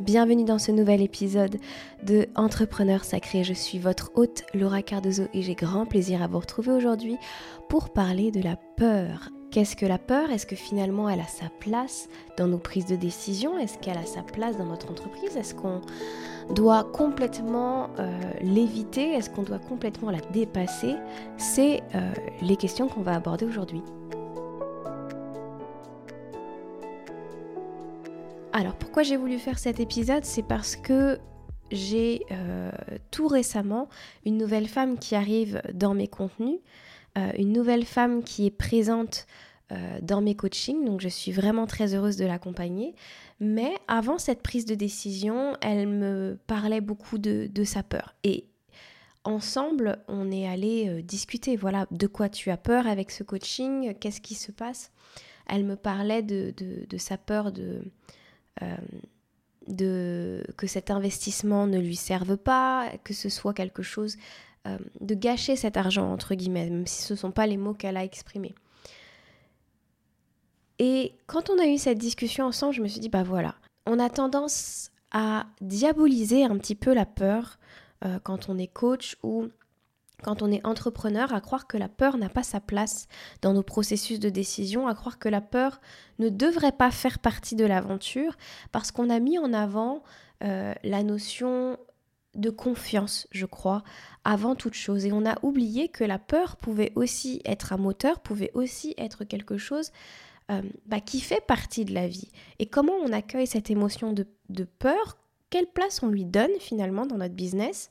bienvenue dans ce nouvel épisode de Entrepreneur Sacré. Je suis votre hôte Laura Cardozo et j'ai grand plaisir à vous retrouver aujourd'hui pour parler de la peur. Qu'est-ce que la peur? Est-ce que finalement elle a sa place dans nos prises de décision? Est-ce qu'elle a sa place dans notre entreprise? Est-ce qu'on doit complètement euh, l'éviter? Est-ce qu'on doit complètement la dépasser? C'est euh, les questions qu'on va aborder aujourd'hui. Alors pourquoi j'ai voulu faire cet épisode? C'est parce que j'ai euh, tout récemment une nouvelle femme qui arrive dans mes contenus, euh, une nouvelle femme qui est présente euh, dans mes coachings, donc je suis vraiment très heureuse de l'accompagner. Mais avant cette prise de décision, elle me parlait beaucoup de, sa peur. Et ensemble, on est allé discuter, voilà, de quoi tu as peur avec ce coaching, qu'est-ce qui se passe? Elle me parlait de sa peur de de, que cet investissement ne lui serve pas, que ce soit quelque chose euh, de gâcher cet argent, entre guillemets, même si ce ne sont pas les mots qu'elle a exprimés. Et quand on a eu cette discussion ensemble, je me suis dit, bah voilà, on a tendance à diaboliser un petit peu la peur euh, quand on est coach ou quand on est entrepreneur, à croire que la peur n'a pas sa place dans nos processus de décision, à croire que la peur ne devrait pas faire partie de l'aventure, parce qu'on a mis en avant euh, la notion de confiance, je crois, avant toute chose. Et on a oublié que la peur pouvait aussi être un moteur, pouvait aussi être quelque chose euh, bah, qui fait partie de la vie. Et comment on accueille cette émotion de peur? Quelle place on lui donne finalement dans notre business?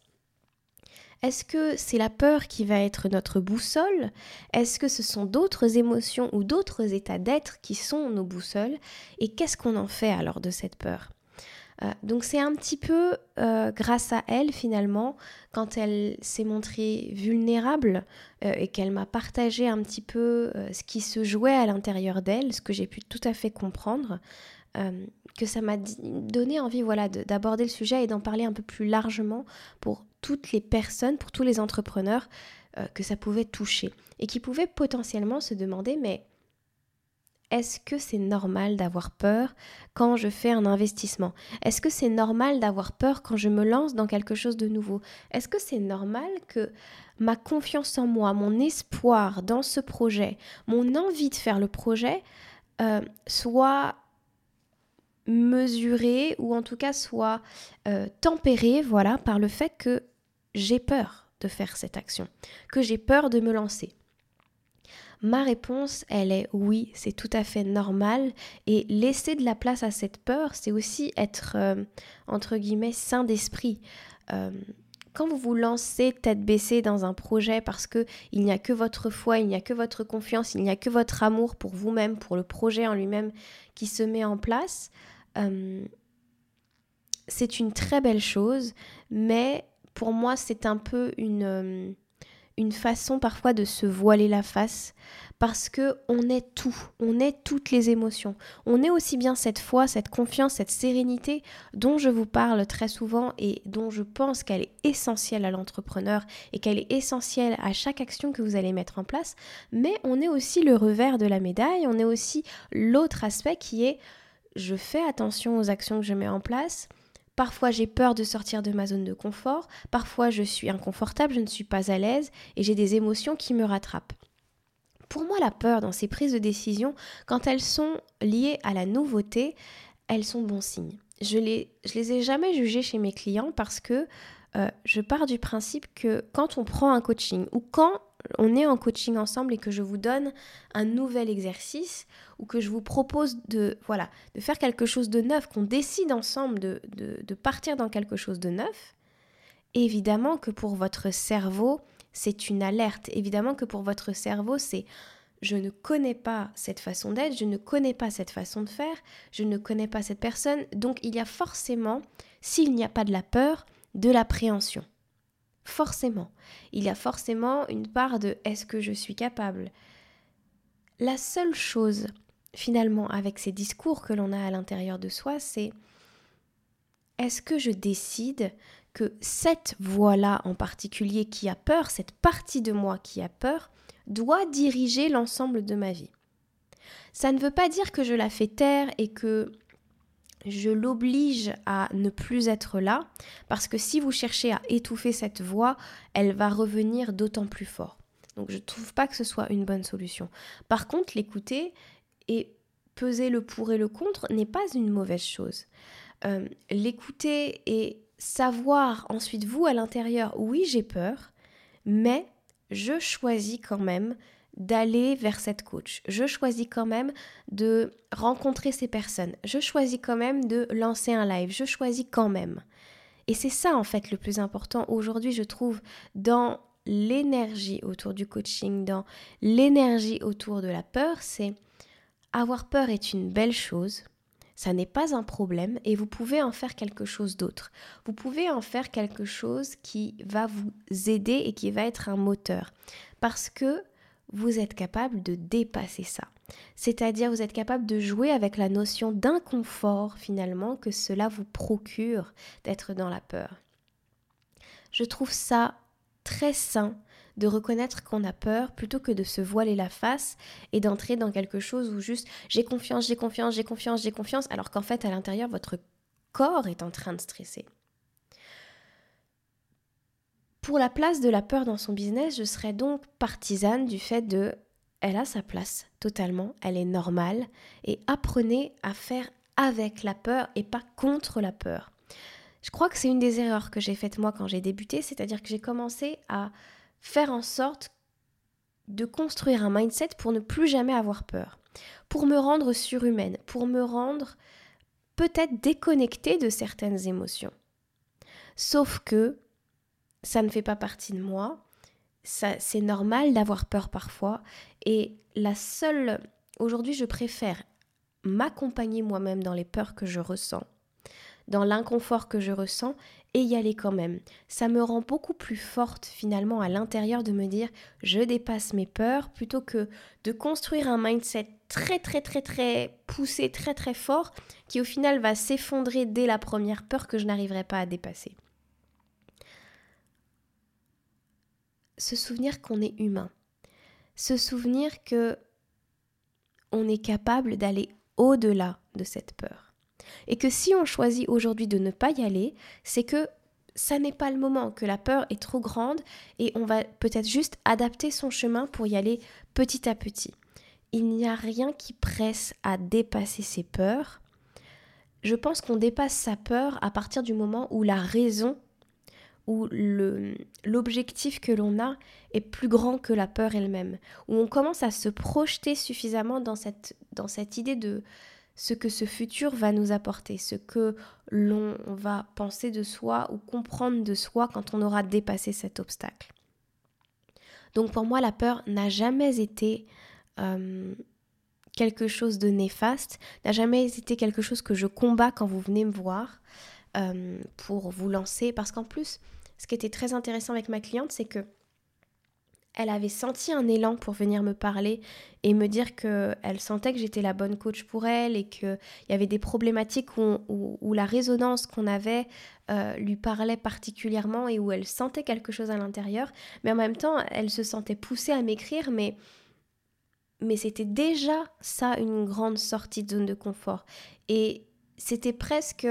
Est-ce que c'est la peur qui va être notre boussole? Est-ce que ce sont d'autres émotions ou d'autres états d'être qui sont nos boussoles? Et qu'est-ce qu'on en fait alors de cette peur? Euh, donc c'est un petit peu euh, grâce à elle finalement, quand elle s'est montrée vulnérable euh, et qu'elle m'a partagé un petit peu ce qui se jouait à l'intérieur d'elle, ce que j'ai pu tout à fait comprendre, que ça m'a donné envie voilà, d'aborder le sujet et d'en parler un peu plus largement pour toutes les personnes, pour tous les entrepreneurs euh, que ça pouvait toucher et qui pouvaient potentiellement se demander mais est-ce que c'est normal d'avoir peur quand je fais un investissement? Est-ce que c'est normal d'avoir peur quand je me lance dans quelque chose de nouveau? Est-ce que c'est normal que ma confiance en moi, mon espoir dans ce projet, mon envie de faire le projet euh, soit mesuré ou en tout cas soit euh, tempéré voilà par le fait que j'ai peur de faire cette action, que j'ai peur de me lancer Ma réponse, elle est oui, c'est tout à fait normal. Et laisser de la place à cette peur, c'est aussi être, euh, entre guillemets, sain d'esprit. Euh, quand vous vous lancez tête baissée dans un projet parce que il n'y a que votre foi, il n'y a que votre confiance, il n'y a que votre amour pour vous-même, pour le projet en lui-même qui se met en place, euh, c'est une très belle chose, mais pour moi, c'est un peu une, euh, une façon parfois de se voiler la face parce que on est tout, on est toutes les émotions. On est aussi bien cette foi, cette confiance, cette sérénité dont je vous parle très souvent et dont je pense qu'elle est essentielle à l'entrepreneur et qu'elle est essentielle à chaque action que vous allez mettre en place, mais on est aussi le revers de la médaille, on est aussi l'autre aspect qui est je fais attention aux actions que je mets en place, Parfois j'ai peur de sortir de ma zone de confort, parfois je suis inconfortable, je ne suis pas à l'aise et j'ai des émotions qui me rattrapent. Pour moi, la peur dans ces prises de décision, quand elles sont liées à la nouveauté, elles sont bon signe. Je les, je les ai jamais jugées chez mes clients parce que euh, je pars du principe que quand on prend un coaching ou quand on est en coaching ensemble et que je vous donne un nouvel exercice ou que je vous propose de, voilà, de faire quelque chose de neuf, qu'on décide ensemble de, de, partir dans quelque chose de neuf, évidemment que pour votre cerveau, c'est une alerte. Évidemment que pour votre cerveau, c'est je ne connais pas cette façon d'être, je ne connais pas cette façon de faire, je ne connais pas cette personne. Donc il y a forcément, s'il n'y a pas de la peur, de l'appréhension. Forcément. Il y a forcément une part de est-ce que je suis capable? La seule chose, finalement, avec ces discours que l'on a à l'intérieur de soi, c'est est-ce que je décide que cette voix-là en particulier qui a peur, cette partie de moi qui a peur, doit diriger l'ensemble de ma vie? Ça ne veut pas dire que je la fais taire et que je l'oblige à ne plus être là, parce que si vous cherchez à étouffer cette voix, elle va revenir d'autant plus fort. Donc je ne trouve pas que ce soit une bonne solution. Par contre, l'écouter et peser le pour et le contre n'est pas une mauvaise chose. Euh, l'écouter et savoir ensuite vous à l'intérieur, oui j'ai peur, mais je choisis quand même d'aller vers cette coach. Je choisis quand même de rencontrer ces personnes. Je choisis quand même de lancer un live. Je choisis quand même. Et c'est ça en fait le plus important aujourd'hui, je trouve, dans l'énergie autour du coaching, dans l'énergie autour de la peur, c'est avoir peur est une belle chose, ça n'est pas un problème et vous pouvez en faire quelque chose d'autre. Vous pouvez en faire quelque chose qui va vous aider et qui va être un moteur. Parce que vous êtes capable de dépasser ça. C'est-à-dire vous êtes capable de jouer avec la notion d'inconfort finalement que cela vous procure d'être dans la peur. Je trouve ça très sain de reconnaître qu'on a peur plutôt que de se voiler la face et d'entrer dans quelque chose où juste j'ai confiance, j'ai confiance, j'ai confiance, j'ai confiance, alors qu'en fait à l'intérieur votre corps est en train de stresser. Pour la place de la peur dans son business, je serais donc partisane du fait de elle a sa place totalement, elle est normale et apprenez à faire avec la peur et pas contre la peur. Je crois que c'est une des erreurs que j'ai faites moi quand j'ai débuté, c'est-à-dire que j'ai commencé à faire en sorte de construire un mindset pour ne plus jamais avoir peur, pour me rendre surhumaine, pour me rendre peut-être déconnectée de certaines émotions. Sauf que ça ne fait pas partie de moi. C'est normal d'avoir peur parfois. Et la seule... Aujourd'hui, je préfère m'accompagner moi-même dans les peurs que je ressens, dans l'inconfort que je ressens, et y aller quand même. Ça me rend beaucoup plus forte finalement à l'intérieur de me dire je dépasse mes peurs plutôt que de construire un mindset très très très très poussé, très très fort, qui au final va s'effondrer dès la première peur que je n'arriverai pas à dépasser. Se souvenir qu'on est humain, se souvenir que on est capable d'aller au-delà de cette peur. Et que si on choisit aujourd'hui de ne pas y aller, c'est que ça n'est pas le moment, que la peur est trop grande et on va peut-être juste adapter son chemin pour y aller petit à petit. Il n'y a rien qui presse à dépasser ses peurs. Je pense qu'on dépasse sa peur à partir du moment où la raison où l'objectif que l'on a est plus grand que la peur elle-même, où on commence à se projeter suffisamment dans cette, dans cette idée de ce que ce futur va nous apporter, ce que l'on va penser de soi ou comprendre de soi quand on aura dépassé cet obstacle. Donc pour moi, la peur n'a jamais été euh, quelque chose de néfaste, n'a jamais été quelque chose que je combats quand vous venez me voir euh, pour vous lancer, parce qu'en plus, ce qui était très intéressant avec ma cliente, c'est que elle avait senti un élan pour venir me parler et me dire qu'elle sentait que j'étais la bonne coach pour elle et qu'il y avait des problématiques où, la résonance qu'on avait euh, lui parlait particulièrement et où elle sentait quelque chose à l'intérieur. Mais en même temps, elle se sentait poussée à m'écrire, mais, mais c'était déjà ça une grande sortie de zone de confort. Et c'était presque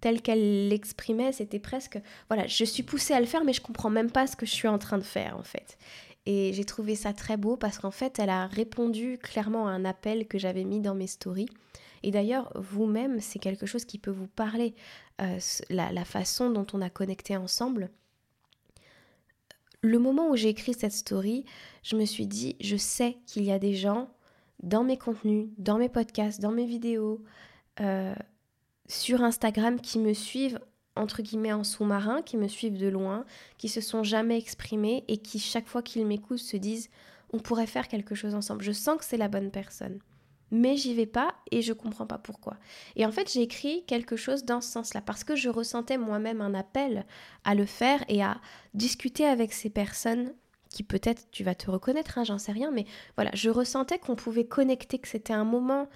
telle qu'elle l'exprimait, c'était presque, voilà, je suis poussée à le faire, mais je comprends même pas ce que je suis en train de faire, en fait. Et j'ai trouvé ça très beau parce qu'en fait, elle a répondu clairement à un appel que j'avais mis dans mes stories. Et d'ailleurs, vous-même, c'est quelque chose qui peut vous parler, euh, la, façon dont on a connecté ensemble. Le moment où j'ai écrit cette story, je me suis dit, je sais qu'il y a des gens dans mes contenus, dans mes podcasts, dans mes vidéos, euh, sur Instagram qui me suivent entre guillemets en sous-marin, qui me suivent de loin, qui se sont jamais exprimés et qui chaque fois qu'ils m'écoutent se disent on pourrait faire quelque chose ensemble. Je sens que c'est la bonne personne. Mais j'y vais pas et je comprends pas pourquoi. Et en fait, j'ai écrit quelque chose dans ce sens-là parce que je ressentais moi-même un appel à le faire et à discuter avec ces personnes qui peut-être tu vas te reconnaître, hein, j'en sais rien, mais voilà, je ressentais qu'on pouvait connecter, que c'était un moment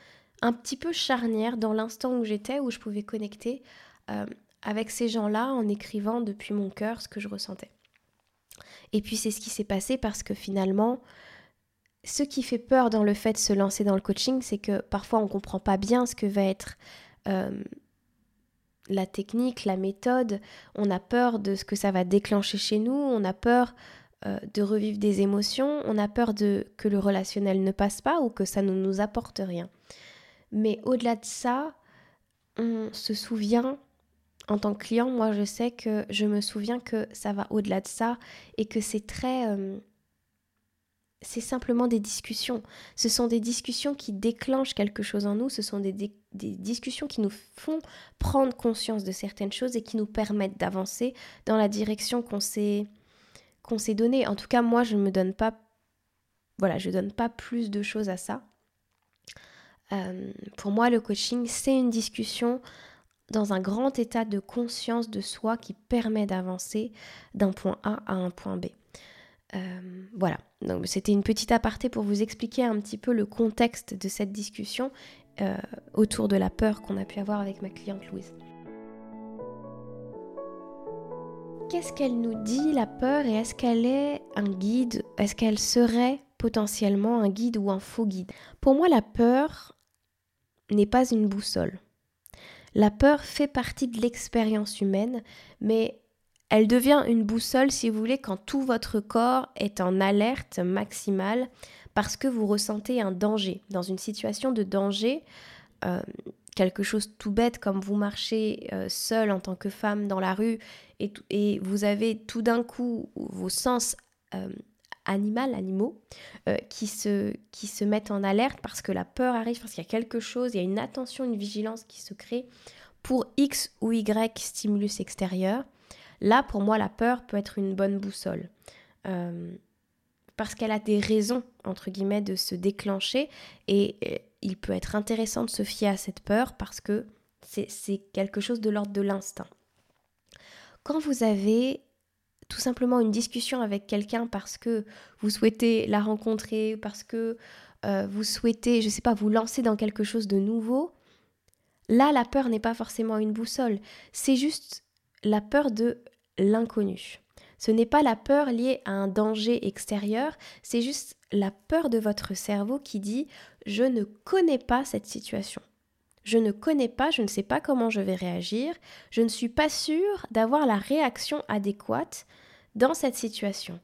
un petit peu charnière dans l'instant où j'étais, où je pouvais connecter euh, avec ces gens-là en écrivant depuis mon cœur ce que je ressentais. Et puis c'est ce qui s'est passé parce que finalement, ce qui fait peur dans le fait de se lancer dans le coaching, c'est que parfois on ne comprend pas bien ce que va être la technique, la méthode, on a peur de ce que ça va déclencher chez nous, on a peur de revivre des émotions, on a peur de que le relationnel ne passe pas ou que ça ne nous apporte rien. Mais au-delà de ça, on se souvient en tant que client, moi je sais que je me souviens que ça va au-delà de ça et que c'est très... Euh, c'est simplement des discussions. Ce sont des discussions qui déclenchent quelque chose en nous, ce sont des, discussions qui nous font prendre conscience de certaines choses et qui nous permettent d'avancer dans la direction qu'on s'est qu'on s'est donnée. En tout cas, moi, je ne me donne pas... Voilà, je donne pas plus de choses à ça. Euh, pour moi, le coaching, c'est une discussion dans un grand état de conscience de soi qui permet d'avancer d'un point A à un point B. Euh, voilà, donc c'était une petite aparté pour vous expliquer un petit peu le contexte de cette discussion euh, autour de la peur qu'on a pu avoir avec ma cliente Louise. Qu'est-ce qu'elle nous dit la peur et est-ce qu'elle est un guide? Est-ce qu'elle serait potentiellement un guide ou un faux guide? Pour moi, la peur n'est pas une boussole. La peur fait partie de l'expérience humaine, mais elle devient une boussole, si vous voulez, quand tout votre corps est en alerte maximale parce que vous ressentez un danger. Dans une situation de danger, euh, quelque chose tout bête comme vous marchez euh, seul en tant que femme dans la rue et, vous avez tout d'un coup vos sens euh, animal, animaux, euh, qui, se, qui se mettent en alerte parce que la peur arrive, parce qu'il y a quelque chose, il y a une attention, une vigilance qui se crée pour X ou Y stimulus extérieur. Là, pour moi, la peur peut être une bonne boussole. Euh, parce qu'elle a des raisons, entre guillemets, de se déclencher. Et il peut être intéressant de se fier à cette peur parce que c'est quelque chose de l'ordre de l'instinct. Quand vous avez tout simplement une discussion avec quelqu'un parce que vous souhaitez la rencontrer, parce que euh, vous souhaitez, je ne sais pas, vous lancer dans quelque chose de nouveau, là, la peur n'est pas forcément une boussole. C'est juste la peur de l'inconnu. Ce n'est pas la peur liée à un danger extérieur, c'est juste la peur de votre cerveau qui dit je ne connais pas cette situation. Je ne connais pas, je ne sais pas comment je vais réagir, je ne suis pas sûre d'avoir la réaction adéquate dans cette situation.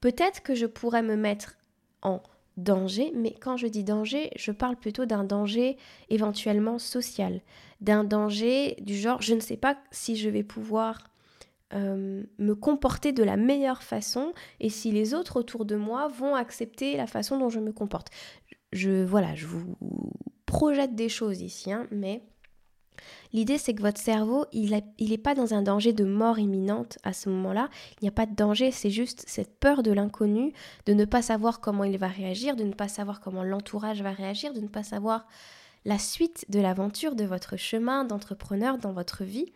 Peut-être que je pourrais me mettre en danger, mais quand je dis danger, je parle plutôt d'un danger éventuellement social, d'un danger du genre je ne sais pas si je vais pouvoir euh, me comporter de la meilleure façon et si les autres autour de moi vont accepter la façon dont je me comporte. Je voilà, je vous projette des choses ici, hein, mais L'idée, c'est que votre cerveau, il n'est pas dans un danger de mort imminente à ce moment-là. Il n'y a pas de danger, c'est juste cette peur de l'inconnu, de ne pas savoir comment il va réagir, de ne pas savoir comment l'entourage va réagir, de ne pas savoir la suite de l'aventure de votre chemin d'entrepreneur dans votre vie.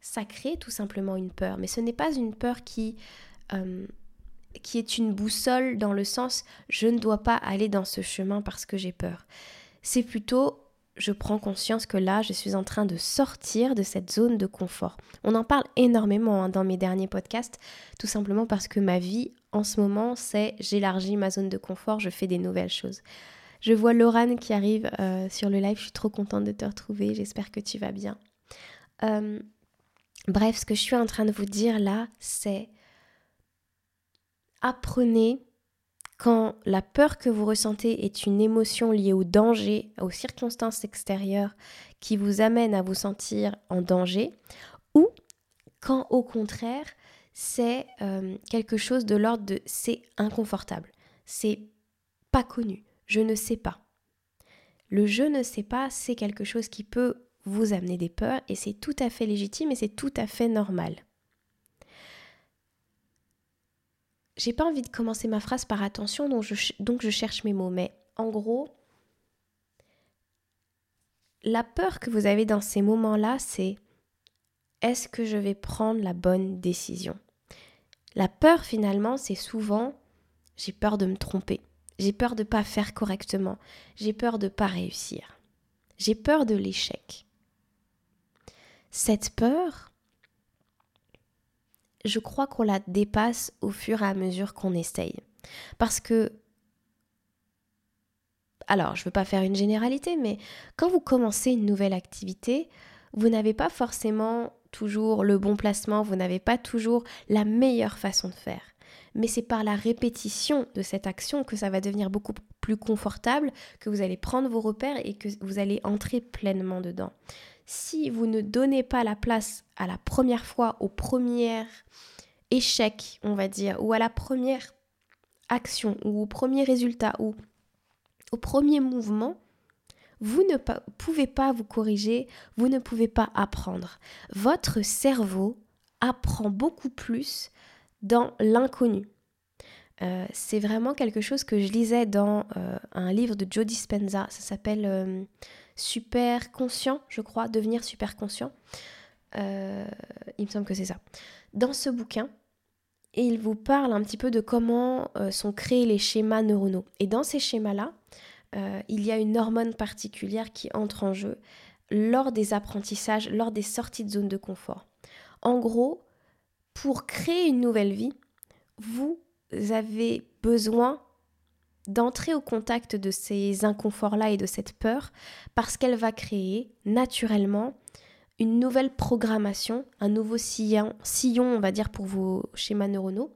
Ça crée tout simplement une peur. Mais ce n'est pas une peur qui, euh, qui est une boussole dans le sens je ne dois pas aller dans ce chemin parce que j'ai peur. C'est plutôt je prends conscience que là, je suis en train de sortir de cette zone de confort. On en parle énormément hein, dans mes derniers podcasts, tout simplement parce que ma vie en ce moment, c'est j'élargis ma zone de confort, je fais des nouvelles choses. Je vois Laurane qui arrive euh, sur le live, je suis trop contente de te retrouver, j'espère que tu vas bien. Euh, bref, ce que je suis en train de vous dire là, c'est apprenez quand la peur que vous ressentez est une émotion liée au danger, aux circonstances extérieures qui vous amènent à vous sentir en danger, ou quand au contraire c'est euh, quelque chose de l'ordre de c'est inconfortable, c'est pas connu, je ne sais pas. Le je ne sais pas, c'est quelque chose qui peut vous amener des peurs et c'est tout à fait légitime et c'est tout à fait normal. J'ai pas envie de commencer ma phrase par attention, donc je, cherche mes mots. Mais en gros, la peur que vous avez dans ces moments-là, c'est est-ce que je vais prendre la bonne décision? La peur, finalement, c'est souvent j'ai peur de me tromper, j'ai peur de ne pas faire correctement, j'ai peur de pas réussir, j'ai peur de l'échec. Cette peur, je crois qu'on la dépasse au fur et à mesure qu'on essaye. Parce que alors je ne veux pas faire une généralité, mais quand vous commencez une nouvelle activité, vous n'avez pas forcément toujours le bon placement, vous n'avez pas toujours la meilleure façon de faire. Mais c'est par la répétition de cette action que ça va devenir beaucoup plus confortable, que vous allez prendre vos repères et que vous allez entrer pleinement dedans. Si vous ne donnez pas la place à la première fois, au premier échec, on va dire, ou à la première action, ou au premier résultat, ou au premier mouvement, vous ne pouvez pas vous corriger, vous ne pouvez pas apprendre. Votre cerveau apprend beaucoup plus dans l'inconnu. Euh, c'est vraiment quelque chose que je lisais dans euh, un livre de Joe Dispenza, ça s'appelle euh, Super conscient, je crois, devenir super conscient. il me semble que c'est ça. Dans ce bouquin, il vous parle un petit peu de comment sont créés les schémas neuronaux. Et dans ces schémas-là, euh, il y a une hormone particulière qui entre en jeu lors des apprentissages, lors des sorties de zone de confort. En gros, pour créer une nouvelle vie, vous avez besoin d'entrer au contact de ces inconforts-là et de cette peur parce qu'elle va créer naturellement une nouvelle programmation, un nouveau sillon, sillon, on va dire, pour vos schémas neuronaux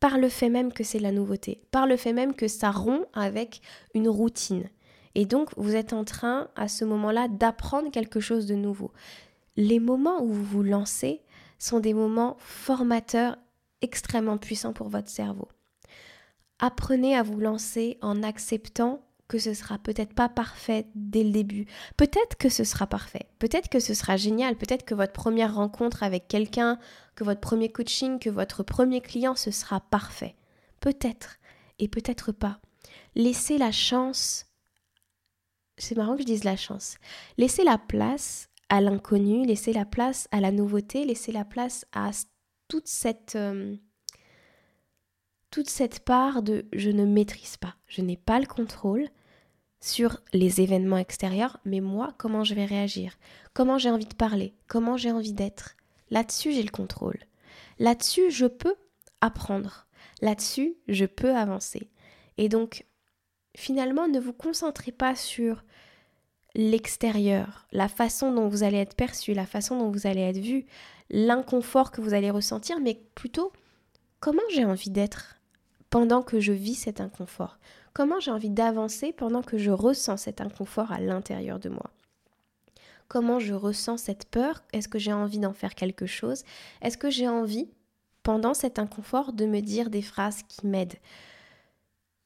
par le fait même que c'est la nouveauté, par le fait même que ça rompt avec une routine. Et donc, vous êtes en train, à ce moment-là, d'apprendre quelque chose de nouveau. Les moments où vous vous lancez sont des moments formateurs extrêmement puissants pour votre cerveau. Apprenez à vous lancer en acceptant que ce sera peut-être pas parfait dès le début. Peut-être que ce sera parfait. Peut-être que ce sera génial. Peut-être que votre première rencontre avec quelqu'un, que votre premier coaching, que votre premier client, ce sera parfait. Peut-être. Et peut-être pas. Laissez la chance. C'est marrant que je dise la chance. Laissez la place à l'inconnu, laissez la place à la nouveauté, laissez la place à toute cette. Euh, toute cette part de je ne maîtrise pas, je n'ai pas le contrôle, sur les événements extérieurs, mais moi, comment je vais réagir, comment j'ai envie de parler, comment j'ai envie d'être? Là-dessus, j'ai le contrôle. Là-dessus, je peux apprendre. Là-dessus, je peux avancer. Et donc, finalement, ne vous concentrez pas sur l'extérieur, la façon dont vous allez être perçu, la façon dont vous allez être vu, l'inconfort que vous allez ressentir, mais plutôt comment j'ai envie d'être? Pendant que je vis cet inconfort? Comment j'ai envie d'avancer pendant que je ressens cet inconfort à l'intérieur de moi? Comment je ressens cette peur? Est-ce que j'ai envie d'en faire quelque chose? Est-ce que j'ai envie, pendant cet inconfort, de me dire des phrases qui m'aident?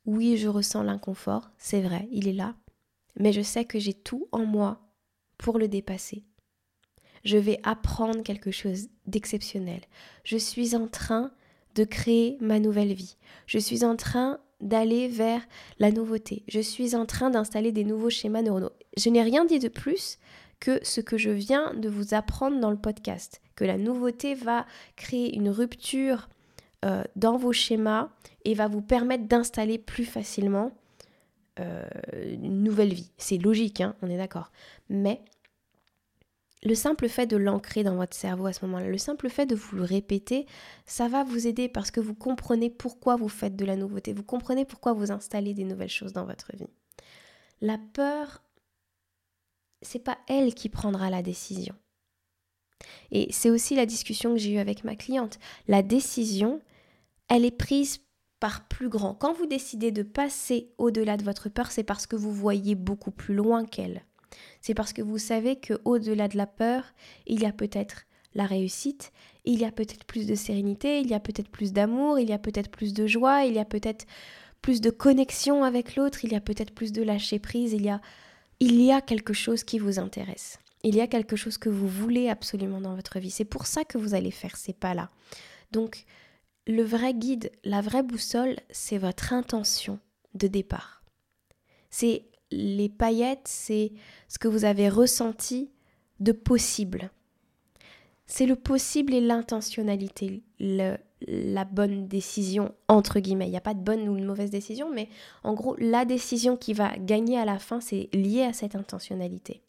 Oui, je ressens l'inconfort, c'est vrai, il est là, mais je sais que j'ai tout en moi pour le dépasser. Je vais apprendre quelque chose d'exceptionnel. Je suis en train de créer ma nouvelle vie. Je suis en train d'aller vers la nouveauté. Je suis en train d'installer des nouveaux schémas neuronaux. Je n'ai rien dit de plus que ce que je viens de vous apprendre dans le podcast, que la nouveauté va créer une rupture euh, dans vos schémas et va vous permettre d'installer plus facilement euh, une nouvelle vie. C'est logique, hein, on est d'accord. Mais le simple fait de l'ancrer dans votre cerveau à ce moment-là, le simple fait de vous le répéter, ça va vous aider parce que vous comprenez pourquoi vous faites de la nouveauté, vous comprenez pourquoi vous installez des nouvelles choses dans votre vie. La peur, c'est pas elle qui prendra la décision. Et c'est aussi la discussion que j'ai eue avec ma cliente. La décision, elle est prise par plus grand. Quand vous décidez de passer au-delà de votre peur, c'est parce que vous voyez beaucoup plus loin qu'elle c'est parce que vous savez que au-delà de la peur, il y a peut-être la réussite, il y a peut-être plus de sérénité, il y a peut-être plus d'amour, il y a peut-être plus de joie, il y a peut-être plus de connexion avec l'autre, il y a peut-être plus de lâcher prise, il y a il y a quelque chose qui vous intéresse. Il y a quelque chose que vous voulez absolument dans votre vie. C'est pour ça que vous allez faire ces pas-là. Donc le vrai guide, la vraie boussole, c'est votre intention de départ. C'est les paillettes, c'est ce que vous avez ressenti de possible. C'est le possible et l'intentionnalité, la bonne décision, entre guillemets. Il n'y a pas de bonne ou de mauvaise décision, mais en gros, la décision qui va gagner à la fin, c'est lié à cette intentionnalité.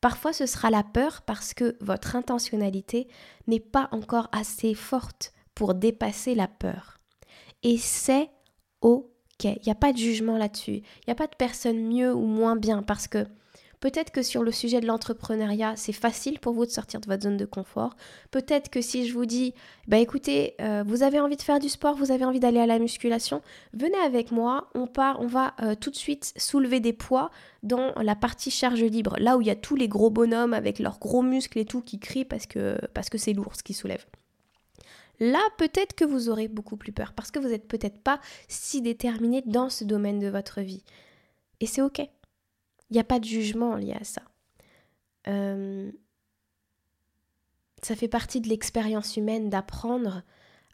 Parfois, ce sera la peur parce que votre intentionnalité n'est pas encore assez forte pour dépasser la peur. Et c'est OK. Il n'y a pas de jugement là-dessus. Il n'y a pas de personne mieux ou moins bien parce que Peut-être que sur le sujet de l'entrepreneuriat, c'est facile pour vous de sortir de votre zone de confort. Peut-être que si je vous dis, bah écoutez, euh, vous avez envie de faire du sport, vous avez envie d'aller à la musculation, venez avec moi, on part, on va euh, tout de suite soulever des poids dans la partie charge libre, là où il y a tous les gros bonhommes avec leurs gros muscles et tout qui crient parce que parce que c'est lourd ce qu'ils soulèvent. Là, peut-être que vous aurez beaucoup plus peur parce que vous n'êtes peut-être pas si déterminé dans ce domaine de votre vie. Et c'est ok. Il n'y a pas de jugement lié à ça. Euh, ça fait partie de l'expérience humaine d'apprendre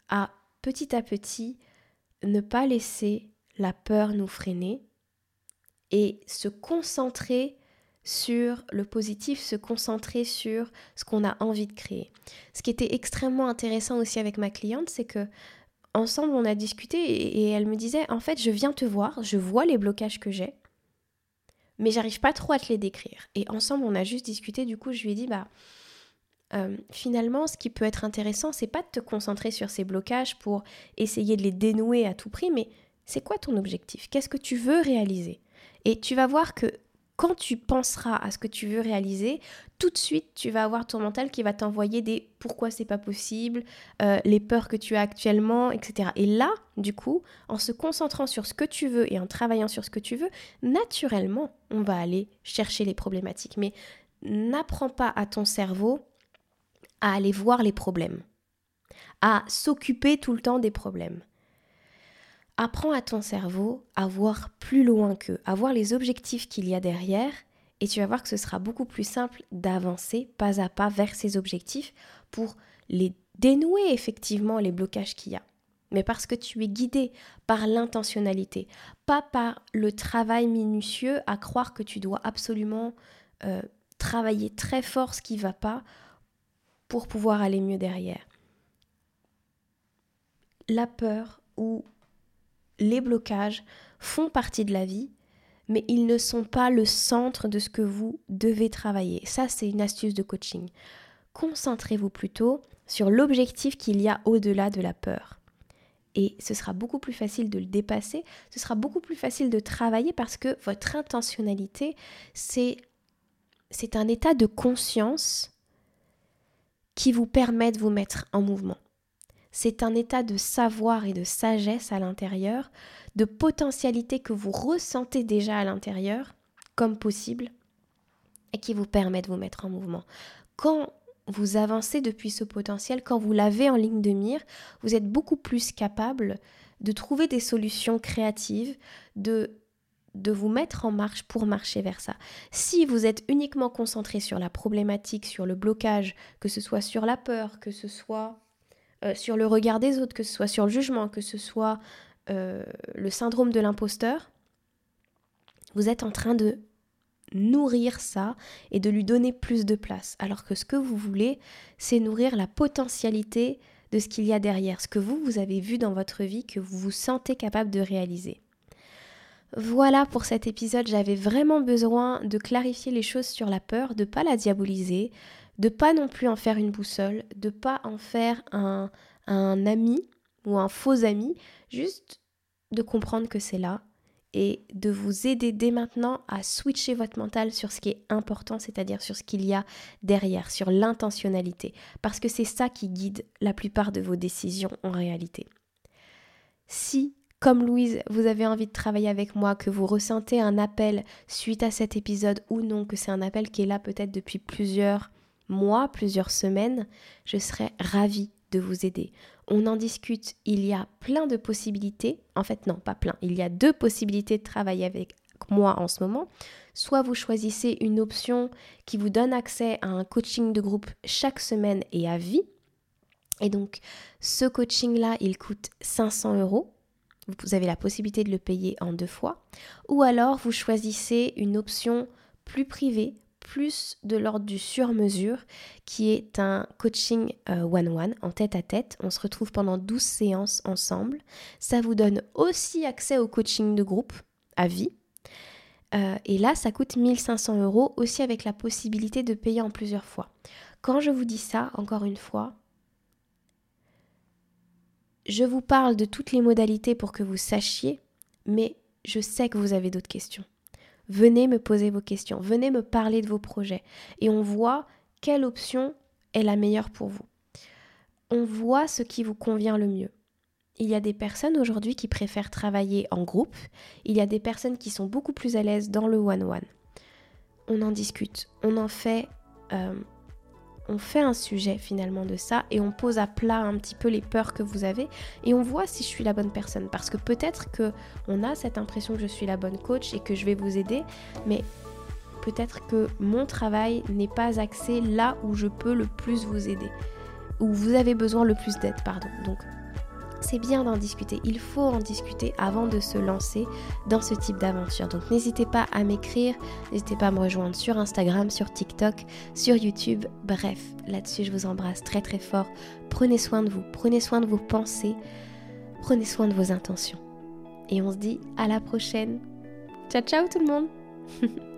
à petit à petit ne pas laisser la peur nous freiner et se concentrer sur le positif, se concentrer sur ce qu'on a envie de créer. Ce qui était extrêmement intéressant aussi avec ma cliente, c'est que ensemble on a discuté et, elle me disait en fait je viens te voir, je vois les blocages que j'ai, mais j'arrive pas trop à te les décrire. Et ensemble, on a juste discuté, du coup, je lui ai dit, bah, euh, finalement, ce qui peut être intéressant, c'est pas de te concentrer sur ces blocages pour essayer de les dénouer à tout prix, mais c'est quoi ton objectif? Qu'est-ce que tu veux réaliser? Et tu vas voir que quand tu penseras à ce que tu veux réaliser, tout de suite, tu vas avoir ton mental qui va t'envoyer des pourquoi c'est pas possible, euh, les peurs que tu as actuellement, etc. Et là, du coup, en se concentrant sur ce que tu veux et en travaillant sur ce que tu veux, naturellement, on va aller chercher les problématiques. Mais n'apprends pas à ton cerveau à aller voir les problèmes, à s'occuper tout le temps des problèmes. Apprends à ton cerveau à voir plus loin qu'eux, à voir les objectifs qu'il y a derrière, et tu vas voir que ce sera beaucoup plus simple d'avancer pas à pas vers ces objectifs pour les dénouer effectivement les blocages qu'il y a. Mais parce que tu es guidé par l'intentionnalité, pas par le travail minutieux à croire que tu dois absolument euh, travailler très fort ce qui ne va pas pour pouvoir aller mieux derrière. La peur ou les blocages font partie de la vie, mais ils ne sont pas le centre de ce que vous devez travailler. Ça, c'est une astuce de coaching. Concentrez-vous plutôt sur l'objectif qu'il y a au-delà de la peur. Et ce sera beaucoup plus facile de le dépasser, ce sera beaucoup plus facile de travailler parce que votre intentionnalité, c'est, un état de conscience qui vous permet de vous mettre en mouvement c'est un état de savoir et de sagesse à l'intérieur, de potentialité que vous ressentez déjà à l'intérieur comme possible et qui vous permet de vous mettre en mouvement. Quand vous avancez depuis ce potentiel, quand vous l'avez en ligne de mire, vous êtes beaucoup plus capable de trouver des solutions créatives, de de vous mettre en marche pour marcher vers ça. Si vous êtes uniquement concentré sur la problématique, sur le blocage, que ce soit sur la peur, que ce soit euh, sur le regard des autres, que ce soit sur le jugement, que ce soit euh, le syndrome de l'imposteur, vous êtes en train de nourrir ça et de lui donner plus de place. Alors que ce que vous voulez, c'est nourrir la potentialité de ce qu'il y a derrière, ce que vous, vous avez vu dans votre vie, que vous vous sentez capable de réaliser. Voilà pour cet épisode, j'avais vraiment besoin de clarifier les choses sur la peur, de ne pas la diaboliser, de pas non plus en faire une boussole, de pas en faire un, un ami ou un faux ami, juste de comprendre que c'est là et de vous aider dès maintenant à switcher votre mental sur ce qui est important, c'est-à-dire sur ce qu'il y a derrière, sur l'intentionnalité, parce que c'est ça qui guide la plupart de vos décisions en réalité. Si, comme Louise, vous avez envie de travailler avec moi, que vous ressentez un appel suite à cet épisode ou non, que c'est un appel qui est là peut-être depuis plusieurs mois, plusieurs semaines, je serais ravie de vous aider. On en discute, il y a plein de possibilités. En fait, non, pas plein. Il y a deux possibilités de travailler avec moi en ce moment. Soit vous choisissez une option qui vous donne accès à un coaching de groupe chaque semaine et à vie. Et donc, ce coaching-là, il coûte 500 euros. Vous avez la possibilité de le payer en deux fois. Ou alors, vous choisissez une option plus privée plus de l'ordre du sur-mesure, qui est un coaching euh, one-one, en tête à tête. On se retrouve pendant 12 séances ensemble. Ça vous donne aussi accès au coaching de groupe à vie. Euh, et là, ça coûte 1500 euros, aussi avec la possibilité de payer en plusieurs fois. Quand je vous dis ça, encore une fois, je vous parle de toutes les modalités pour que vous sachiez, mais je sais que vous avez d'autres questions. Venez me poser vos questions, venez me parler de vos projets et on voit quelle option est la meilleure pour vous. On voit ce qui vous convient le mieux. Il y a des personnes aujourd'hui qui préfèrent travailler en groupe, il y a des personnes qui sont beaucoup plus à l'aise dans le one-one. On en discute, on en fait euh, on fait un sujet finalement de ça et on pose à plat un petit peu les peurs que vous avez et on voit si je suis la bonne personne. Parce que peut-être que on a cette impression que je suis la bonne coach et que je vais vous aider mais peut-être que mon travail n'est pas axé là où je peux le plus vous aider où vous avez besoin le plus d'aide pardon. Donc c'est bien d'en discuter. Il faut en discuter avant de se lancer dans ce type d'aventure. Donc n'hésitez pas à m'écrire, n'hésitez pas à me rejoindre sur Instagram, sur TikTok, sur YouTube. Bref, là-dessus, je vous embrasse très très fort. Prenez soin de vous, prenez soin de vos pensées, prenez soin de vos intentions. Et on se dit à la prochaine. Ciao ciao tout le monde